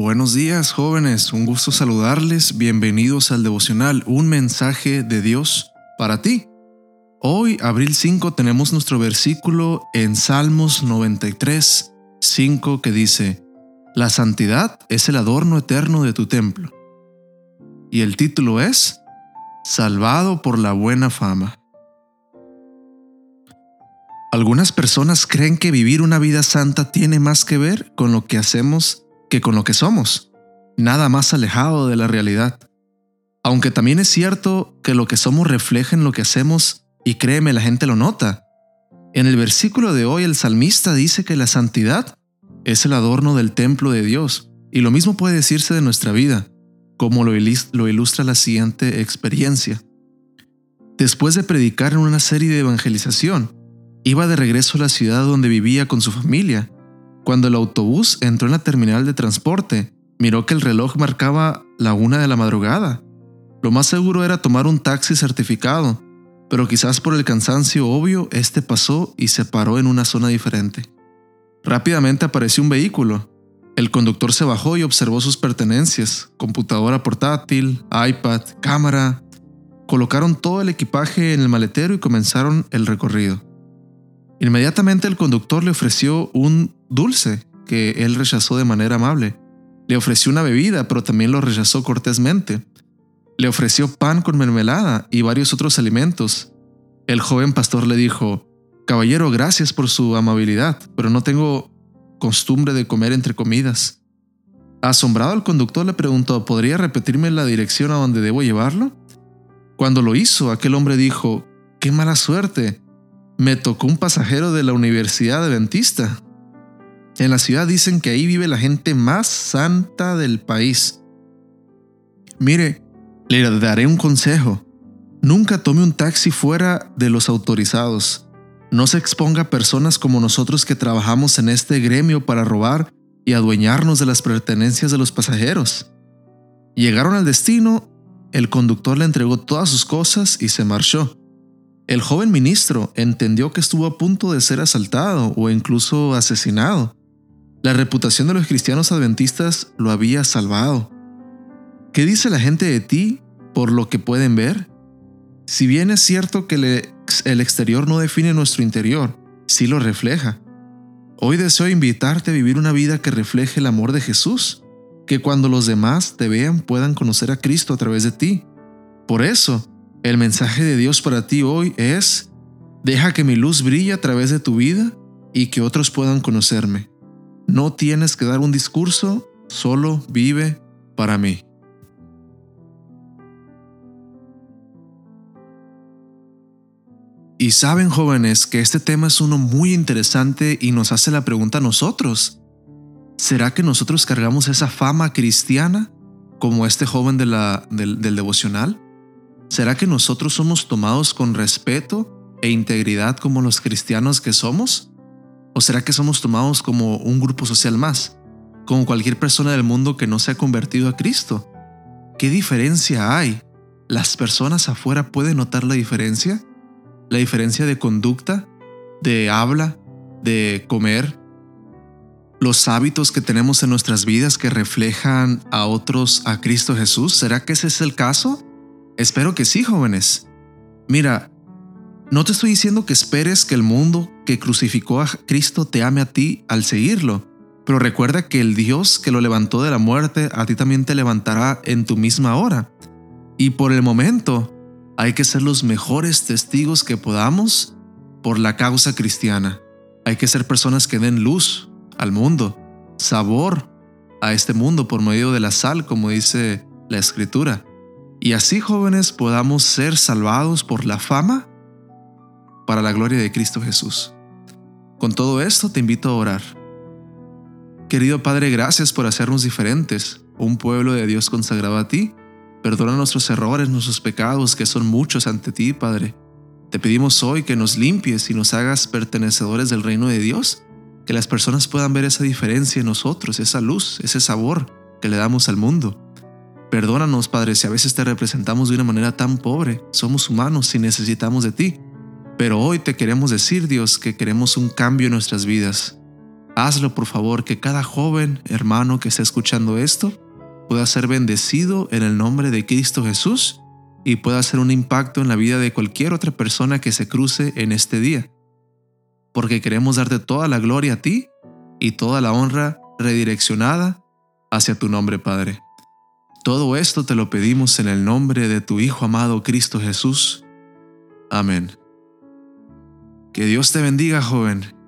Buenos días jóvenes, un gusto saludarles, bienvenidos al devocional, un mensaje de Dios para ti. Hoy, abril 5, tenemos nuestro versículo en Salmos 93, 5 que dice, La santidad es el adorno eterno de tu templo. Y el título es, Salvado por la buena fama. Algunas personas creen que vivir una vida santa tiene más que ver con lo que hacemos que con lo que somos, nada más alejado de la realidad. Aunque también es cierto que lo que somos refleja en lo que hacemos y créeme, la gente lo nota. En el versículo de hoy el salmista dice que la santidad es el adorno del templo de Dios, y lo mismo puede decirse de nuestra vida, como lo ilustra la siguiente experiencia. Después de predicar en una serie de evangelización, Iba de regreso a la ciudad donde vivía con su familia. Cuando el autobús entró en la terminal de transporte, miró que el reloj marcaba la una de la madrugada. Lo más seguro era tomar un taxi certificado, pero quizás por el cansancio obvio, este pasó y se paró en una zona diferente. Rápidamente apareció un vehículo. El conductor se bajó y observó sus pertenencias, computadora portátil, iPad, cámara. Colocaron todo el equipaje en el maletero y comenzaron el recorrido. Inmediatamente el conductor le ofreció un dulce que él rechazó de manera amable. Le ofreció una bebida, pero también lo rechazó cortésmente. Le ofreció pan con mermelada y varios otros alimentos. El joven pastor le dijo, Caballero, gracias por su amabilidad, pero no tengo costumbre de comer entre comidas. Asombrado el conductor le preguntó, ¿podría repetirme la dirección a donde debo llevarlo? Cuando lo hizo, aquel hombre dijo, ¡Qué mala suerte! me tocó un pasajero de la Universidad Adventista. En la ciudad dicen que ahí vive la gente más santa del país. Mire, le daré un consejo. Nunca tome un taxi fuera de los autorizados. No se exponga a personas como nosotros que trabajamos en este gremio para robar y adueñarnos de las pertenencias de los pasajeros. Llegaron al destino, el conductor le entregó todas sus cosas y se marchó. El joven ministro entendió que estuvo a punto de ser asaltado o incluso asesinado. La reputación de los cristianos adventistas lo había salvado. ¿Qué dice la gente de ti por lo que pueden ver? Si bien es cierto que el exterior no define nuestro interior, sí lo refleja. Hoy deseo invitarte a vivir una vida que refleje el amor de Jesús, que cuando los demás te vean puedan conocer a Cristo a través de ti. Por eso, el mensaje de Dios para ti hoy es, deja que mi luz brille a través de tu vida y que otros puedan conocerme. No tienes que dar un discurso, solo vive para mí. Y saben jóvenes que este tema es uno muy interesante y nos hace la pregunta a nosotros. ¿Será que nosotros cargamos esa fama cristiana como este joven de la, del, del devocional? ¿Será que nosotros somos tomados con respeto e integridad como los cristianos que somos? ¿O será que somos tomados como un grupo social más, como cualquier persona del mundo que no se ha convertido a Cristo? ¿Qué diferencia hay? ¿Las personas afuera pueden notar la diferencia? ¿La diferencia de conducta, de habla, de comer? ¿Los hábitos que tenemos en nuestras vidas que reflejan a otros a Cristo Jesús? ¿Será que ese es el caso? Espero que sí, jóvenes. Mira, no te estoy diciendo que esperes que el mundo que crucificó a Cristo te ame a ti al seguirlo, pero recuerda que el Dios que lo levantó de la muerte a ti también te levantará en tu misma hora. Y por el momento hay que ser los mejores testigos que podamos por la causa cristiana. Hay que ser personas que den luz al mundo, sabor a este mundo por medio de la sal, como dice la escritura y así jóvenes podamos ser salvados por la fama para la gloria de Cristo Jesús. Con todo esto te invito a orar. Querido Padre, gracias por hacernos diferentes, un pueblo de Dios consagrado a ti. Perdona nuestros errores, nuestros pecados, que son muchos ante ti, Padre. Te pedimos hoy que nos limpies y nos hagas pertenecedores del reino de Dios, que las personas puedan ver esa diferencia en nosotros, esa luz, ese sabor que le damos al mundo. Perdónanos, Padre, si a veces te representamos de una manera tan pobre. Somos humanos y necesitamos de ti. Pero hoy te queremos decir, Dios, que queremos un cambio en nuestras vidas. Hazlo por favor, que cada joven hermano que esté escuchando esto pueda ser bendecido en el nombre de Cristo Jesús y pueda hacer un impacto en la vida de cualquier otra persona que se cruce en este día. Porque queremos darte toda la gloria a ti y toda la honra redireccionada hacia tu nombre, Padre. Todo esto te lo pedimos en el nombre de tu Hijo amado Cristo Jesús. Amén. Que Dios te bendiga, joven